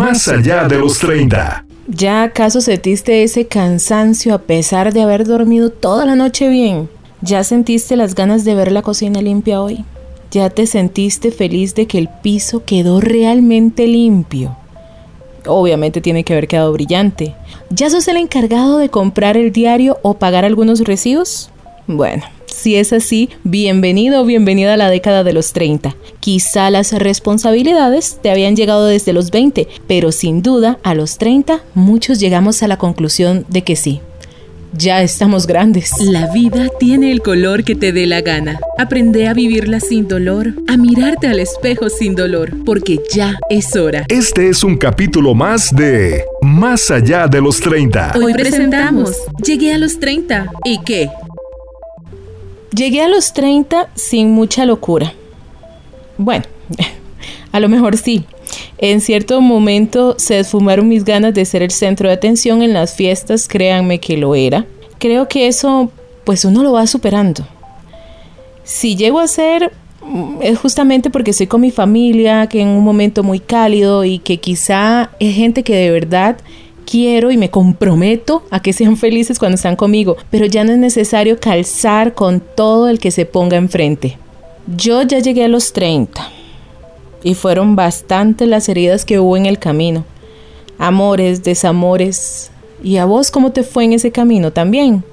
Más allá de los 30. ¿Ya acaso sentiste ese cansancio a pesar de haber dormido toda la noche bien? ¿Ya sentiste las ganas de ver la cocina limpia hoy? ¿Ya te sentiste feliz de que el piso quedó realmente limpio? Obviamente tiene que haber quedado brillante. ¿Ya sos el encargado de comprar el diario o pagar algunos recibos? Bueno, si es así, bienvenido o bienvenida a la década de los 30. Quizá las responsabilidades te habían llegado desde los 20, pero sin duda a los 30 muchos llegamos a la conclusión de que sí. Ya estamos grandes. La vida tiene el color que te dé la gana. Aprende a vivirla sin dolor, a mirarte al espejo sin dolor, porque ya es hora. Este es un capítulo más de Más allá de los 30. Hoy presentamos Llegué a los 30. ¿Y qué? Llegué a los 30 sin mucha locura. Bueno, a lo mejor sí. En cierto momento se esfumaron mis ganas de ser el centro de atención en las fiestas, créanme que lo era. Creo que eso, pues uno lo va superando. Si llego a ser, mm, es justamente porque estoy con mi familia, que en un momento muy cálido y que quizá es gente que de verdad quiero y me comprometo a que sean felices cuando están conmigo, pero ya no es necesario calzar con todo el que se ponga enfrente. Yo ya llegué a los 30 y fueron bastante las heridas que hubo en el camino. Amores, desamores. ¿Y a vos cómo te fue en ese camino también?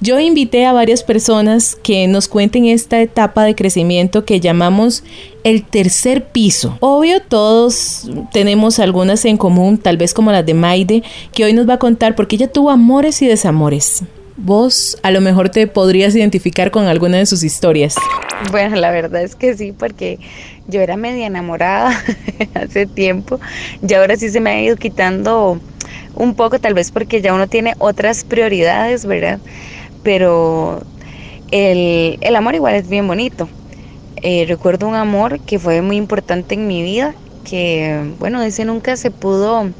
Yo invité a varias personas que nos cuenten esta etapa de crecimiento que llamamos el tercer piso. Obvio, todos tenemos algunas en común, tal vez como las de Maide, que hoy nos va a contar porque ella tuvo amores y desamores. Vos a lo mejor te podrías identificar con alguna de sus historias. Bueno, la verdad es que sí, porque yo era media enamorada hace tiempo y ahora sí se me ha ido quitando un poco, tal vez porque ya uno tiene otras prioridades, ¿verdad? Pero el, amor igual es bien bonito. Eh, recuerdo un amor que fue muy importante en mi vida, que bueno, ese nunca se pudo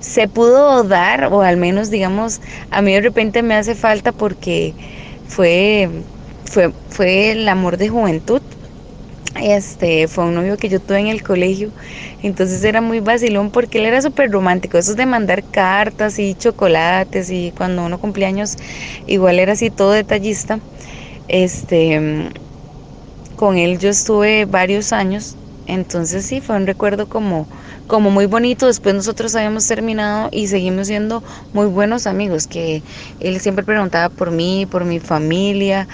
se pudo dar o al menos digamos a mí de repente me hace falta porque fue fue fue el amor de juventud este fue un novio que yo tuve en el colegio entonces era muy vacilón porque él era súper romántico eso de mandar cartas y chocolates y cuando uno cumpleaños igual era así todo detallista. Este con él yo estuve varios años entonces sí fue un recuerdo como como muy bonito. Después nosotros habíamos terminado y seguimos siendo muy buenos amigos que él siempre preguntaba por mí por mi familia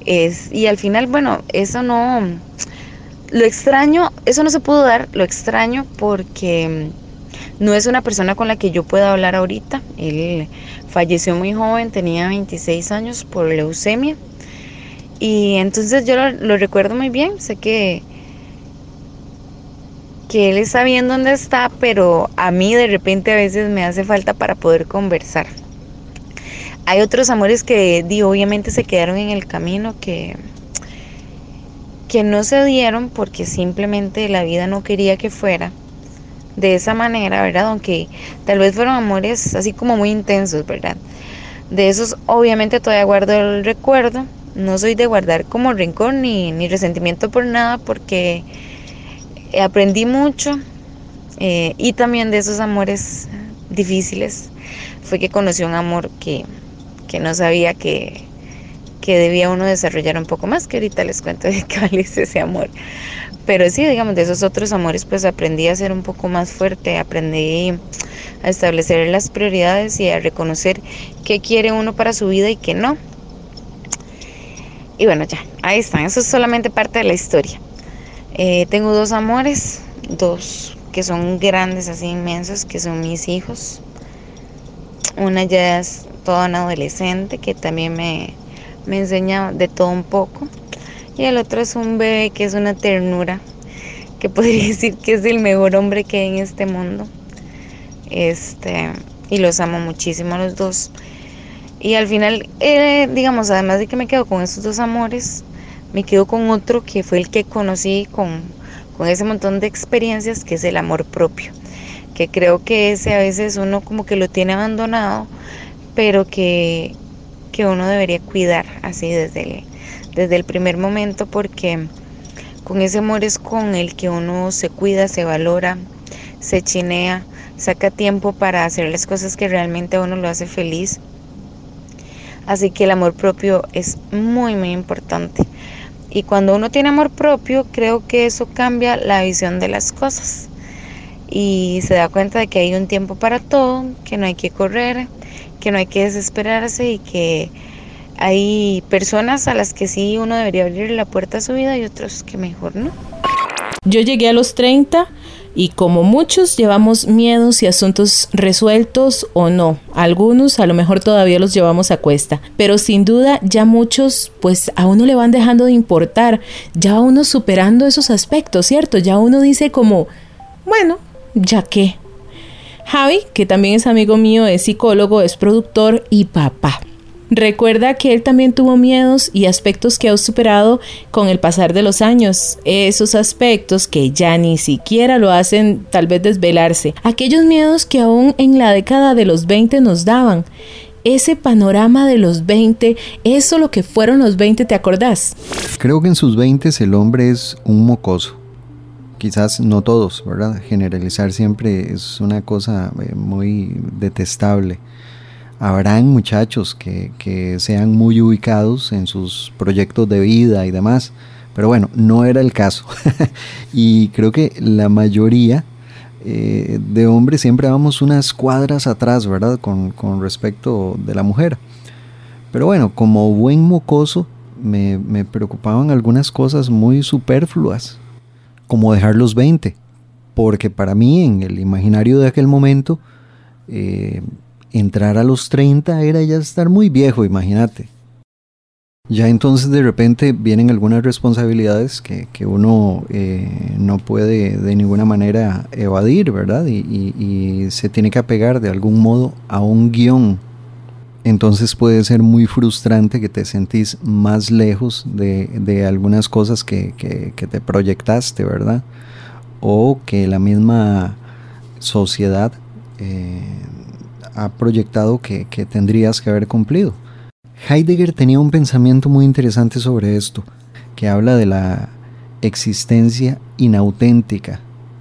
es, y al final bueno eso no lo extraño, eso no se pudo dar, lo extraño porque no es una persona con la que yo pueda hablar ahorita. Él falleció muy joven, tenía 26 años por leucemia. Y entonces yo lo, recuerdo muy bien, sé que, que él está bien dónde está, pero a mí de repente a veces me hace falta para poder conversar. Hay otros amores que di, obviamente se quedaron en el camino, que, que no se dieron porque simplemente la vida no quería que fuera de esa manera, ¿verdad? Aunque tal vez fueron amores así como muy intensos, ¿verdad? De esos obviamente todavía guardo el recuerdo. No soy de guardar como rencor ni, ni resentimiento por nada porque aprendí mucho eh, y también de esos amores difíciles fue que conocí un amor que, que no sabía que, que debía uno desarrollar un poco más, que ahorita les cuento de cuál es ese amor. Pero sí, digamos, de esos otros amores, pues aprendí a ser un poco más fuerte, aprendí a establecer las prioridades y a reconocer qué quiere uno para su vida y qué no. Y bueno, ya, ahí están, eso es solamente parte de la historia. Eh, tengo dos amores, dos que son grandes, así inmensos, que son mis hijos. Una ya es toda una adolescente que también me, me enseña de todo un poco. Y el otro es un bebé que es una ternura, que podría decir que es el mejor hombre que hay en este mundo. Este, y los amo muchísimo a los dos. Y al final, eh, digamos, además de que me quedo con esos dos amores, me quedo con otro que fue el que conocí con, con ese montón de experiencias, que es el amor propio. Que creo que ese a veces uno como que lo tiene abandonado, pero que, que uno debería cuidar así desde el, desde el primer momento porque con ese amor es con el que uno se cuida, se valora, se chinea, saca tiempo para hacer las cosas que realmente a uno lo hace feliz. Así que el amor propio es muy, muy importante. Y cuando uno tiene amor propio, creo que eso cambia la visión de las cosas. Y se da cuenta de que hay un tiempo para todo, que no hay que correr, que no hay que desesperarse y que hay personas a las que sí uno debería abrir la puerta a su vida y otros que mejor no. Yo llegué a los 30 y como muchos llevamos miedos y asuntos resueltos o no, algunos a lo mejor todavía los llevamos a cuesta, pero sin duda ya muchos pues a uno le van dejando de importar, ya uno superando esos aspectos, ¿cierto? Ya uno dice como, bueno, ya que. Javi, que también es amigo mío, es psicólogo, es productor y papá. Recuerda que él también tuvo miedos y aspectos que ha superado con el pasar de los años, esos aspectos que ya ni siquiera lo hacen tal vez desvelarse, aquellos miedos que aún en la década de los 20 nos daban. Ese panorama de los 20, eso lo que fueron los 20, ¿te acordás? Creo que en sus 20 el hombre es un mocoso. Quizás no todos, ¿verdad? Generalizar siempre es una cosa eh, muy detestable habrán muchachos que, sean muy ubicados en sus proyectos de vida y demás, pero bueno, no era el caso. y creo que la mayoría eh, de hombres siempre vamos unas cuadras atrás, ¿verdad? Con, respecto de la mujer. Pero bueno, como buen mocoso, me, me preocupaban algunas cosas muy superfluas, como dejar los 20, porque para mí en el imaginario de aquel momento, eh, entrar a los 30 era ya estar muy viejo, imagínate. Ya entonces de repente vienen algunas responsabilidades que, uno eh, no puede de ninguna manera evadir, ¿verdad? Y, se tiene que apegar de algún modo a un guion. Entonces puede ser muy frustrante que te sentís más lejos de, algunas cosas que, te proyectaste, ¿verdad? O que la misma sociedad eh, ha proyectado que, tendrías que haber cumplido. Heidegger tenía un pensamiento muy interesante sobre esto, que habla de la existencia inauténtica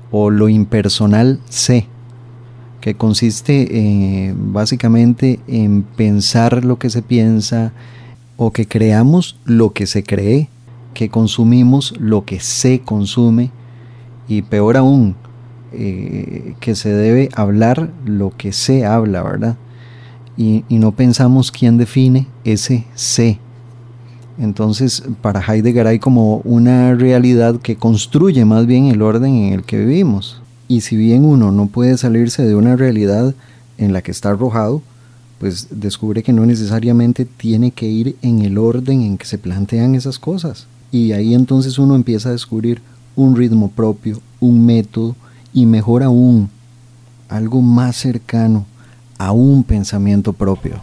o lo impersonal sé, que consiste eh, básicamente en pensar lo que se piensa o que creamos lo que se cree, que consumimos lo que se consume y peor aún, eh, que se debe hablar lo que se habla, ¿verdad? Y, no pensamos quién define ese se. Entonces, para Heidegger hay como una realidad que construye más bien el orden en el que vivimos. Y si bien uno no puede salirse de una realidad en la que está arrojado, pues descubre que no necesariamente tiene que ir en el orden en que se plantean esas cosas. Y ahí entonces uno empieza a descubrir un ritmo propio, un método, y mejor aún, algo más cercano a un pensamiento propio.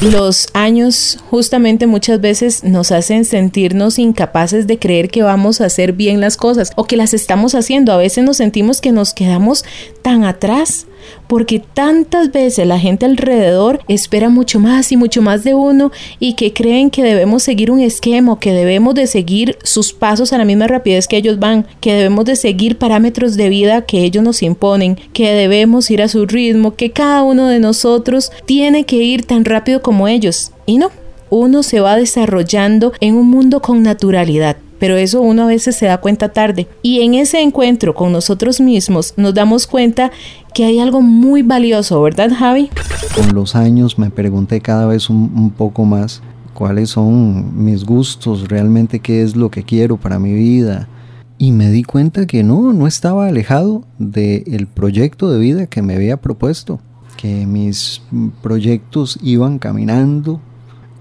Los años justamente muchas veces nos hacen sentirnos incapaces de creer que vamos a hacer bien las cosas o que las estamos haciendo. A veces nos sentimos que nos quedamos tan atrás porque tantas veces la gente alrededor espera mucho más y mucho más de uno y que creen que debemos seguir un esquema, que debemos de seguir sus pasos a la misma rapidez que ellos van, que debemos de seguir parámetros de vida que ellos nos imponen, que debemos ir a su ritmo, que cada uno de nosotros tiene que ir tan rápido como ellos. Y no, uno se va desarrollando en un mundo con naturalidad pero eso uno a veces se da cuenta tarde. Y en ese encuentro con nosotros mismos nos damos cuenta que hay algo muy valioso, ¿verdad Javi? Con los años me pregunté cada vez un, poco más cuáles son mis gustos, realmente qué es lo que quiero para mi vida. Y me di cuenta que no, no estaba alejado del proyecto de vida que me había propuesto, que mis proyectos iban caminando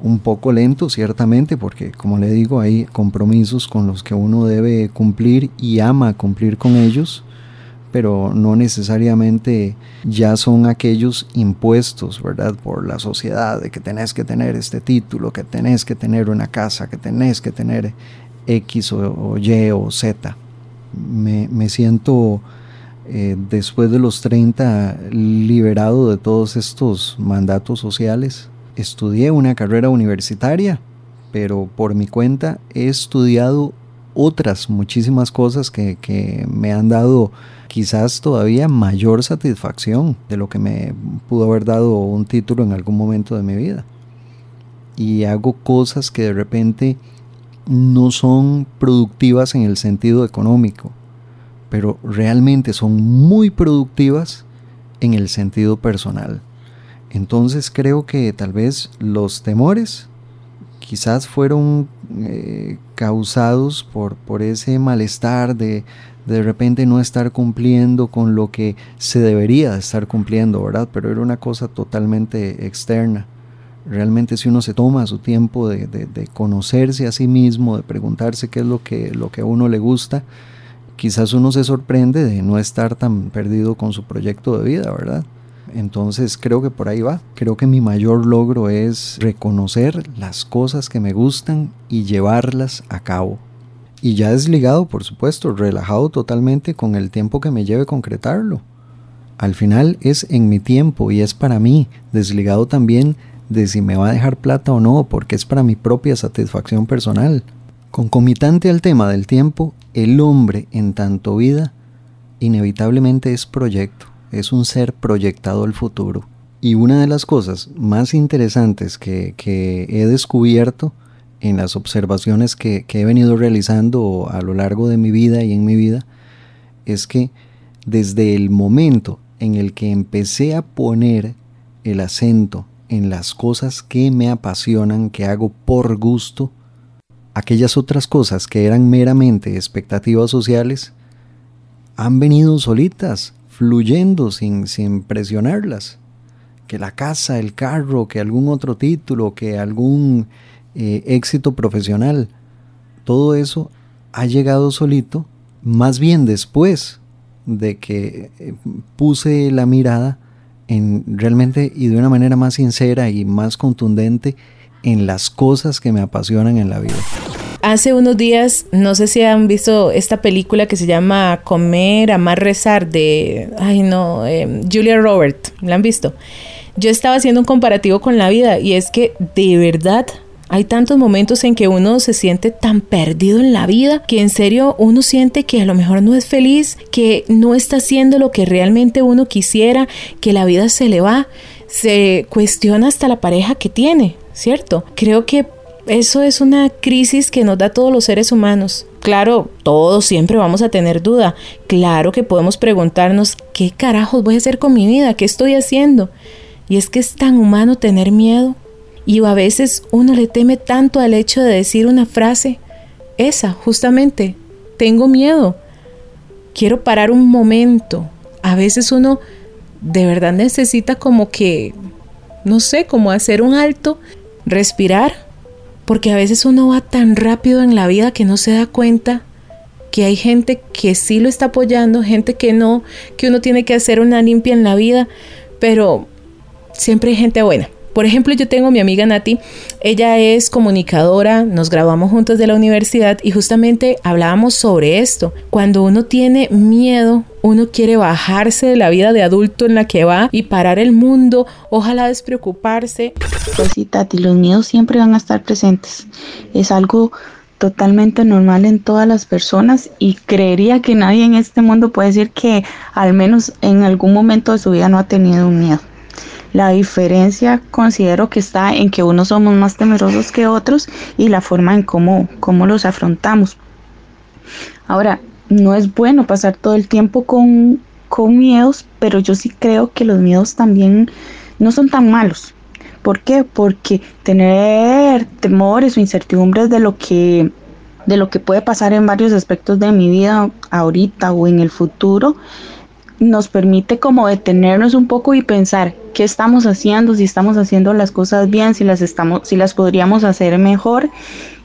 un poco lento, ciertamente, porque como le digo, hay compromisos con los que uno debe cumplir y ama cumplir con ellos, pero no necesariamente ya son aquellos impuestos, ¿verdad? Por la sociedad, de que tenés que tener este título, que tenés que tener una casa, que tenés que tener X o, Y o Z. Me, siento eh, después de los 30 liberado de todos estos mandatos sociales estudié una carrera universitaria, pero por mi cuenta he estudiado otras muchísimas cosas que, que me han dado quizás todavía mayor satisfacción de lo que me pudo haber dado un título en algún momento de mi vida. Y hago cosas que de repente no son productivas en el sentido económico, pero realmente son muy productivas en el sentido personal. Entonces creo que tal vez los temores quizás fueron eh, causados por, por ese malestar de de repente no estar cumpliendo con lo que se debería estar cumpliendo, ¿verdad? Pero era una cosa totalmente externa. Realmente si uno se toma su tiempo de, de, conocerse a sí mismo, de preguntarse qué es lo que, lo que a uno le gusta, quizás uno se sorprende de no estar tan perdido con su proyecto de vida, ¿verdad? Entonces creo que por ahí va. Creo que mi mayor logro es reconocer las cosas que me gustan y llevarlas a cabo. Y ya desligado, por supuesto, relajado totalmente con el tiempo que me lleve concretarlo. Al final es en mi tiempo y es para mí, desligado también de si me va a dejar plata o no, porque es para mi propia satisfacción personal. Concomitante al tema del tiempo, el hombre en tanto vida inevitablemente es proyecto, es un ser proyectado al futuro. Y una de las cosas más interesantes que, que he descubierto en las observaciones que, he venido realizando a lo largo de mi vida y en mi vida, es que desde el momento en el que empecé a poner el acento en las cosas que me apasionan, que hago por gusto, aquellas otras cosas que eran meramente expectativas sociales, han venido solitas, fluyendo sin, sin presionarlas. Que la casa, el carro, que algún otro título, que algún eh, éxito profesional. Todo eso ha llegado solito, más bien después de que eh, puse la mirada en realmente y de una manera más sincera y más contundente en las cosas que me apasionan en la vida. Hace unos días, no sé si han visto esta película que se llama Comer, Amar, Rezar de, ay no, em, Julia Robert, ¿la han visto? Yo estaba haciendo un comparativo con la vida y es que de verdad hay tantos momentos en que uno se siente tan perdido en la vida que en serio uno siente que a lo mejor no es feliz, que no está haciendo lo que realmente uno quisiera, que la vida se le va. Se cuestiona hasta la pareja que tiene, ¿cierto? Creo que eso es una crisis que nos da todos los seres humanos. Claro, todos siempre vamos a tener duda. Claro que podemos preguntarnos, ¿qué carajos voy a hacer con mi vida? ¿Qué estoy haciendo? Y es que es tan humano tener miedo. Y a veces uno le teme tanto al hecho de decir una frase, esa, justamente, tengo miedo, quiero parar un momento. A veces uno de verdad necesita como que, no sé, como hacer un alto, respirar, porque a veces uno va tan rápido en la vida que no se da cuenta que hay gente que sí lo está apoyando, gente que no, que uno tiene que hacer una limpia en la vida, pero siempre hay gente buena. Por ejemplo, yo tengo mi amiga Nati, ella es comunicadora, nos graduamos juntos de la universidad y justamente hablábamos sobre esto. Cuando uno tiene miedo, uno quiere bajarse de la vida de adulto en la que va y parar el mundo, ojalá despreocuparse. Pues sí, Tati, los miedos siempre van a estar presentes. Es algo totalmente normal en todas las personas y creería que nadie en este mundo puede decir que al menos en algún momento de su vida no ha tenido un miedo. La diferencia considero que está en que unos somos más temerosos que otros y la forma en cómo, cómo los afrontamos. Ahora, no es bueno pasar todo el tiempo con, con miedos, pero yo sí creo que los miedos también no son tan malos. ¿Por qué? Porque tener temores o incertidumbres de lo que de lo que puede pasar en varios aspectos de mi vida ahorita o en el futuro nos permite como detenernos un poco y pensar qué estamos haciendo, si estamos haciendo las cosas bien, si las estamos, si las podríamos hacer mejor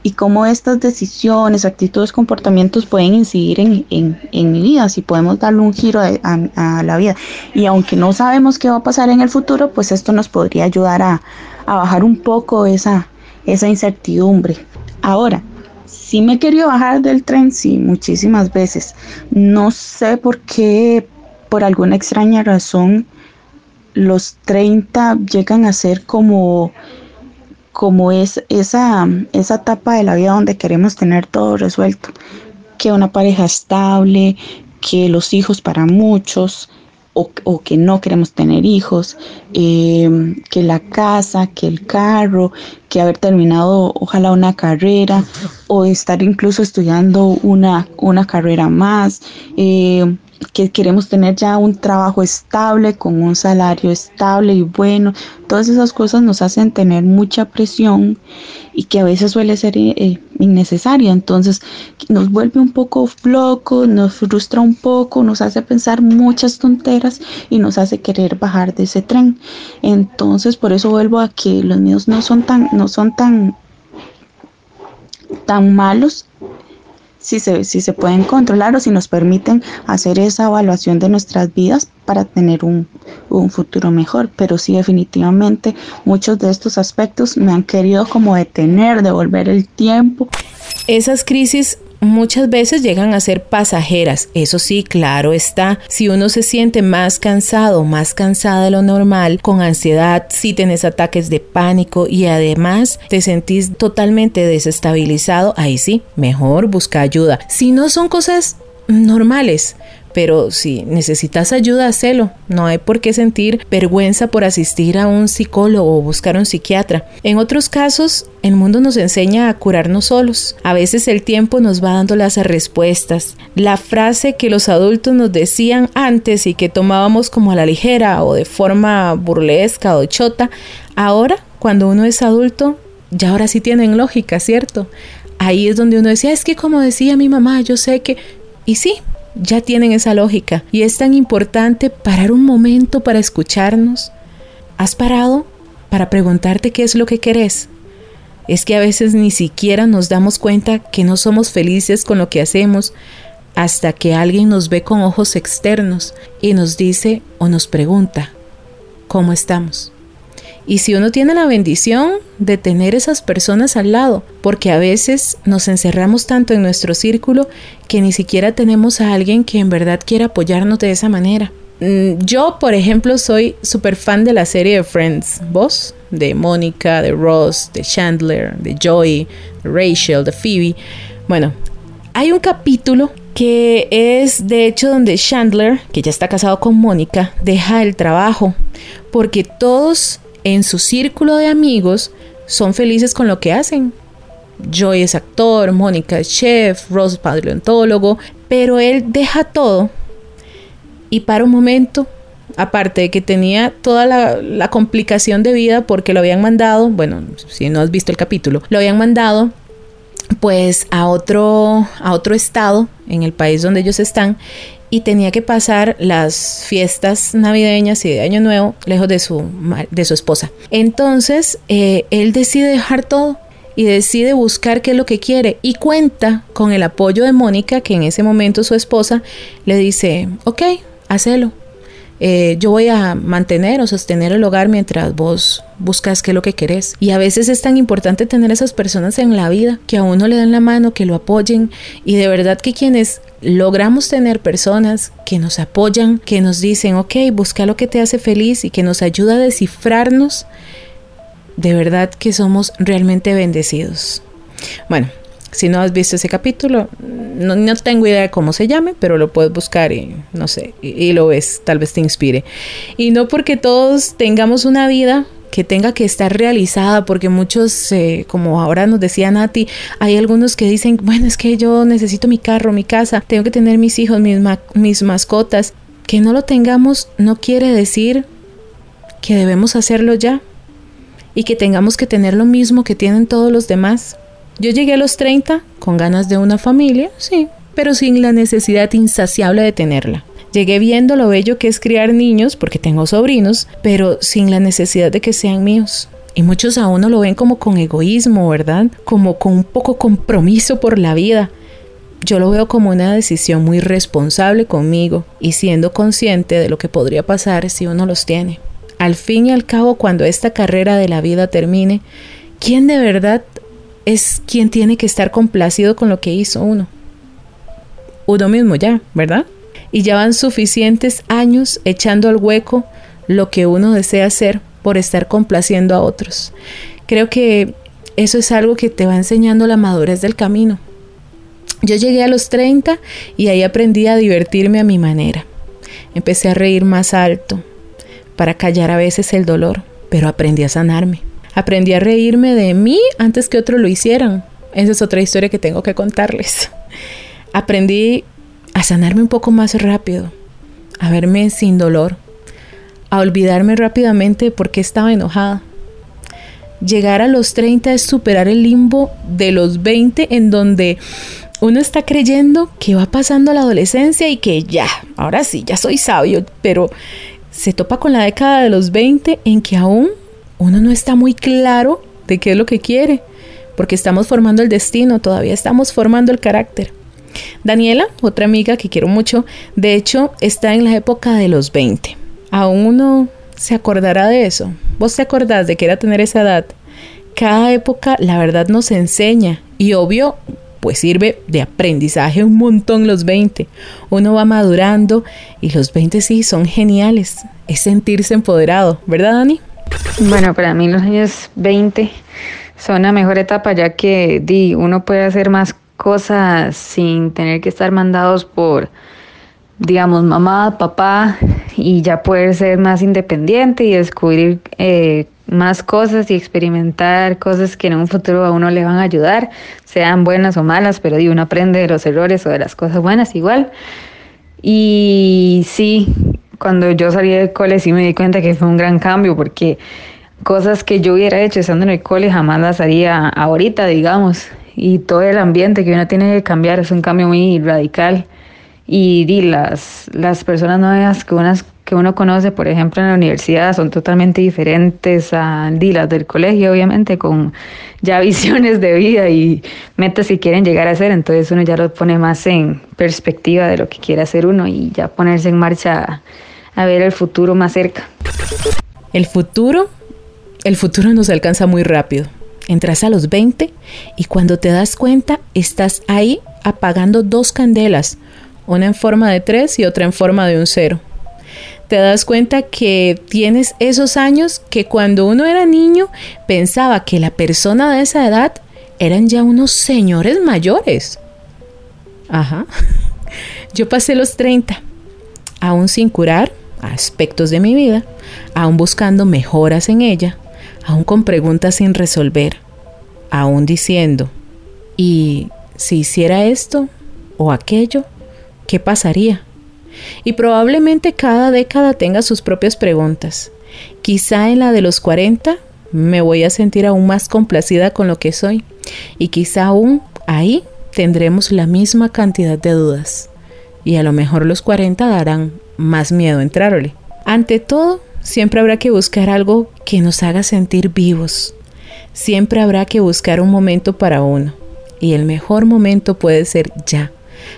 y cómo estas decisiones, actitudes, comportamientos pueden incidir en, mi vida, si podemos darle un giro a, la vida. Y aunque no sabemos qué va a pasar en el futuro, pues esto nos podría ayudar a, bajar un poco esa, esa incertidumbre. Ahora, si me he querido bajar del tren, sí, muchísimas veces. No sé por qué por alguna extraña razón los 30 llegan a ser como como es esa, esa etapa de la vida donde queremos tener todo resuelto, que una pareja estable, que los hijos para muchos, o, que no queremos tener hijos, em, que la casa, que el carro, que haber terminado ojalá una carrera o estar incluso estudiando una, una carrera más. Eh, que queremos tener ya un trabajo estable, con un salario estable y bueno, todas esas cosas nos hacen tener mucha presión y que a veces suele ser eh, eh, innecesaria. Entonces nos vuelve un poco locos, nos frustra un poco, nos hace pensar muchas tonteras y nos hace querer bajar de ese tren. Entonces por eso vuelvo a que los miedos no son tan, no son tan tan malos si se, si se pueden controlar o si nos permiten hacer esa evaluación de nuestras vidas para tener un, un futuro mejor. Pero sí, definitivamente muchos de estos aspectos me han querido como detener, devolver el tiempo. Esas crisis muchas veces llegan a ser pasajeras. Eso sí, claro está. Si uno se siente más cansado, más cansada de lo normal, con ansiedad, si tienes ataques de pánico y además te sentís totalmente desestabilizado, ahí sí, mejor busca ayuda. Si no son cosas normales, pero si necesitas ayuda, hacelo. No hay por qué sentir vergüenza por asistir a un psicólogo o buscar un psiquiatra. En otros casos, el mundo nos enseña a curarnos solos. A veces el tiempo nos va dando las respuestas. La frase que los adultos nos decían antes y que tomábamos como a la ligera o de forma burlesca o chota, ahora, cuando uno es adulto, ya ahora sí tienen lógica, ¿cierto? Ahí es donde uno decía, es que como decía mi mamá, yo sé que... Y sí, ya tienen esa lógica y es tan importante parar un momento para escucharnos. ¿Has parado para preguntarte qué es lo que querés? Es que a veces ni siquiera nos damos cuenta que no somos felices con lo que hacemos hasta que alguien nos ve con ojos externos y nos dice o nos pregunta, ¿cómo estamos? Y si uno tiene la bendición de tener esas personas al lado, porque a veces nos encerramos tanto en nuestro círculo que ni siquiera tenemos a alguien que en verdad quiera apoyarnos de esa manera. Mm, yo, por ejemplo, soy súper fan de la serie de Friends. ¿Vos? De Mónica, de Ross, de Chandler, de Joey, de Rachel, de Phoebe. Bueno, hay un capítulo que es de hecho donde Chandler, que ya está casado con Mónica, deja el trabajo porque todos en su círculo de amigos son felices con lo que hacen. Joy es actor, Mónica es chef, Ross es paleontólogo, pero él deja todo y para un momento, aparte de que tenía toda la, complicación de vida porque lo habían mandado, bueno, si no has visto el capítulo, lo habían mandado pues a otro, a otro estado en el país donde ellos están y tenía que pasar las fiestas navideñas y de Año Nuevo lejos de su, de su esposa. Entonces, eh, él decide dejar todo y decide buscar qué es lo que quiere y cuenta con el apoyo de Mónica, que en ese momento su esposa le dice, ok, hacelo. Eh, yo voy a mantener o sostener el hogar mientras vos buscas qué es lo que querés. Y a veces es tan importante tener esas personas en la vida que a uno le dan la mano, que lo apoyen. Y de verdad que quienes logramos tener personas que nos apoyan, que nos dicen, ok, busca lo que te hace feliz y que nos ayuda a descifrarnos, de verdad que somos realmente bendecidos. Bueno, si no has visto ese capítulo, no, tengo idea de cómo se llame, pero lo puedes buscar y no sé, y, lo ves, tal vez te inspire. Y no porque todos tengamos una vida que tenga que estar realizada, porque muchos, eh, como ahora nos decía Nati, hay algunos que dicen, bueno, es que yo necesito mi carro, mi casa, tengo que tener mis hijos, mis mascotas. Que no lo tengamos no quiere decir que debemos hacerlo ya y que tengamos que tener lo mismo que tienen todos los demás. Yo llegué a los 30 con ganas de una familia, sí, pero sin la necesidad insaciable de tenerla. Llegué viendo lo bello que es criar niños, porque tengo sobrinos, pero sin la necesidad de que sean míos. Y muchos a uno lo ven como con egoísmo, ¿verdad? Como con un poco compromiso por la vida. Yo lo veo como una decisión muy responsable conmigo y siendo consciente de lo que podría pasar si uno los tiene. Al fin y al cabo, cuando esta carrera de la vida termine, ¿quién de verdad es quien tiene que estar complacido con lo que hizo uno. Uno mismo ya, ¿verdad? Y ya van suficientes años echando al hueco lo que uno desea hacer por estar complaciendo a otros. Creo que eso es algo que te va enseñando la madurez del camino. Yo llegué a los 30 y ahí aprendí a divertirme a mi manera. Empecé a reír más alto para callar a veces el dolor, pero aprendí a sanarme. Aprendí a reírme de mí antes que otros lo hicieran. Esa es otra historia que tengo que contarles. Aprendí a sanarme un poco más rápido, a verme sin dolor, a olvidarme rápidamente porque estaba enojada. Llegar a los 30 es superar el limbo de los 20 en donde uno está creyendo que va pasando la adolescencia y que ya, ahora sí, ya soy sabio, pero se topa con la década de los 20 en que aún uno no está muy claro de qué es lo que quiere, porque estamos formando el destino, todavía estamos formando el carácter. Daniela, otra amiga que quiero mucho, de hecho está en la época de los 20. Aún uno se acordará de eso. ¿Vos te acordás de que era tener esa edad? Cada época, la verdad, nos enseña y obvio, pues sirve de aprendizaje un montón los 20. Uno va madurando y los 20 sí son geniales. Es sentirse empoderado, ¿verdad, Dani? Bueno, para mí los años 20 son la mejor etapa ya que di, uno puede hacer más cosas sin tener que estar mandados por, digamos, mamá, papá, y ya poder ser más independiente y descubrir eh, más cosas y experimentar cosas que en un futuro a uno le van a ayudar, sean buenas o malas, pero uno aprende de los errores o de las cosas buenas igual. Y sí, cuando yo salí del cole sí me di cuenta que fue un gran cambio porque cosas que yo hubiera hecho estando en el cole jamás las haría ahorita, digamos. Y todo el ambiente que uno tiene que cambiar es un cambio muy radical. Y, y las, las personas nuevas que unas que uno conoce, por ejemplo, en la universidad son totalmente diferentes a las del colegio, obviamente, con ya visiones de vida y metas que quieren llegar a hacer. Entonces uno ya lo pone más en perspectiva de lo que quiere hacer uno y ya ponerse en marcha a, ver el futuro más cerca. El futuro, el futuro nos alcanza muy rápido. Entras a los 20 y cuando te das cuenta estás ahí apagando dos candelas, una en forma de tres y otra en forma de un cero te das cuenta que tienes esos años que cuando uno era niño pensaba que la persona de esa edad eran ya unos señores mayores. Ajá. Yo pasé los 30, aún sin curar aspectos de mi vida, aún buscando mejoras en ella, aún con preguntas sin resolver, aún diciendo, ¿y si hiciera esto o aquello? ¿Qué pasaría? Y probablemente cada década tenga sus propias preguntas. Quizá en la de los 40 me voy a sentir aún más complacida con lo que soy. Y quizá aún ahí tendremos la misma cantidad de dudas. Y a lo mejor los 40 darán más miedo entrarle. Ante todo, siempre habrá que buscar algo que nos haga sentir vivos. Siempre habrá que buscar un momento para uno. Y el mejor momento puede ser ya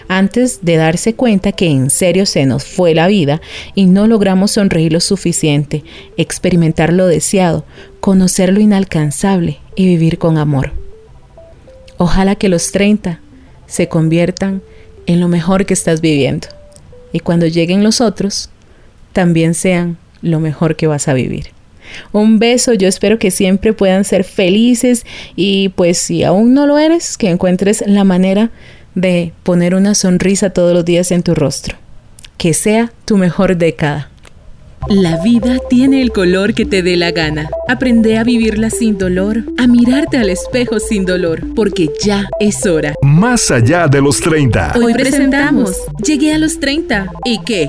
antes de darse cuenta que en serio se nos fue la vida y no logramos sonreír lo suficiente, experimentar lo deseado, conocer lo inalcanzable y vivir con amor. Ojalá que los 30 se conviertan en lo mejor que estás viviendo y cuando lleguen los otros, también sean lo mejor que vas a vivir. Un beso, yo espero que siempre puedan ser felices y pues si aún no lo eres, que encuentres la manera de poner una sonrisa todos los días en tu rostro. Que sea tu mejor década. La vida tiene el color que te dé la gana. Aprende a vivirla sin dolor, a mirarte al espejo sin dolor, porque ya es hora. Más allá de los 30. Hoy presentamos Llegué a los 30. ¿Y qué?